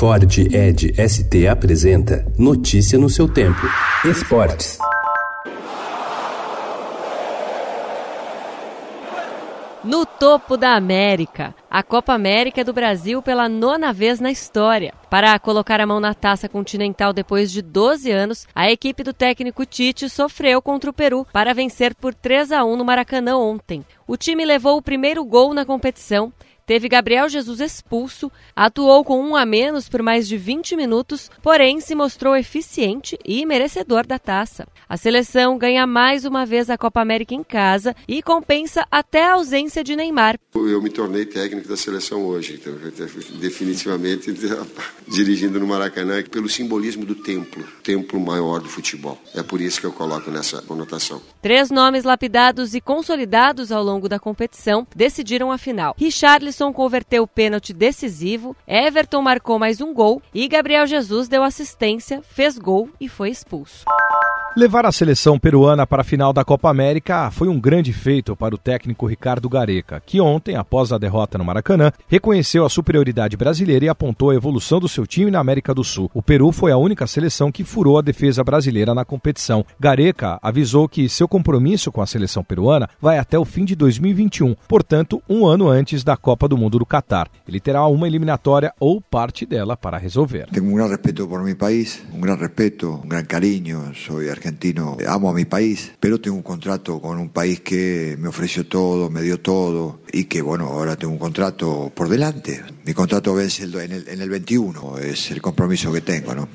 Ford Ed ST apresenta Notícia no seu tempo. Esportes. No topo da América, a Copa América é do Brasil pela nona vez na história. Para colocar a mão na taça continental depois de 12 anos, a equipe do técnico Tite sofreu contra o Peru para vencer por 3 a 1 no Maracanã ontem. O time levou o primeiro gol na competição teve Gabriel Jesus expulso, atuou com um a menos por mais de 20 minutos, porém se mostrou eficiente e merecedor da taça. A seleção ganha mais uma vez a Copa América em casa e compensa até a ausência de Neymar. Eu me tornei técnico da seleção hoje, então, definitivamente dirigindo no Maracanã pelo simbolismo do templo, templo maior do futebol. É por isso que eu coloco nessa conotação. Três nomes lapidados e consolidados ao longo da competição decidiram a final. Richarlison converteu o pênalti decisivo, Everton marcou mais um gol e Gabriel Jesus deu assistência, fez gol e foi expulso. Levar a seleção peruana para a final da Copa América foi um grande feito para o técnico Ricardo Gareca, que ontem, após a derrota no Maracanã, reconheceu a superioridade brasileira e apontou a evolução do seu time na América do Sul. O Peru foi a única seleção que furou a defesa brasileira na competição. Gareca avisou que seu compromisso com a seleção peruana vai até o fim de 2021, portanto, um ano antes da Copa do Mundo do Catar. Ele terá uma eliminatória ou parte dela para resolver. Tenho um grande respeito por meu país, um grande respeito, um grande carinho, sou argentino, amo a mi país, pero tengo un contrato con un país que me ofreció todo, me dio todo y que bueno, ahora tengo un contrato por delante. Mi contrato vence en el, en el 21, es el compromiso que tengo, ¿no?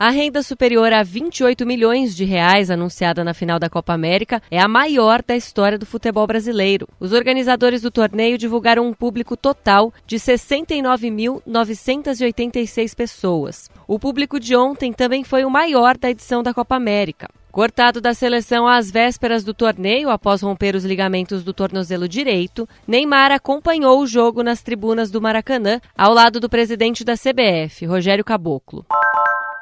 A renda superior a 28 milhões de reais anunciada na final da Copa América é a maior da história do futebol brasileiro. Os organizadores do torneio divulgaram um público total de 69.986 pessoas. O público de ontem também foi o maior da edição da Copa América. Cortado da seleção às vésperas do torneio, após romper os ligamentos do tornozelo direito, Neymar acompanhou o jogo nas tribunas do Maracanã, ao lado do presidente da CBF, Rogério Caboclo.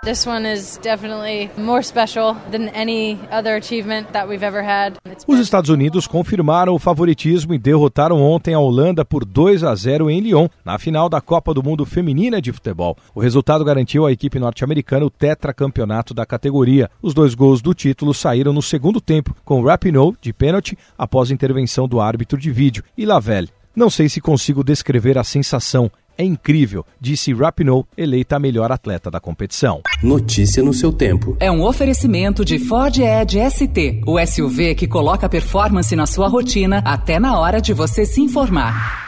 This one is definitely more special than any other achievement that we've ever had. Os Estados Unidos confirmaram o favoritismo e derrotaram ontem a Holanda por 2 a 0 em Lyon, na final da Copa do Mundo Feminina de Futebol. O resultado garantiu à equipe norte-americana o tetracampeonato da categoria. Os dois gols do título saíram no segundo tempo, com Rapinoe de pênalti após intervenção do árbitro de vídeo e Lavelle. Não sei se consigo descrever a sensação é incrível, disse Rapinoe, eleita a melhor atleta da competição. Notícia no seu tempo. É um oferecimento de Ford Edge ST, o SUV que coloca performance na sua rotina até na hora de você se informar.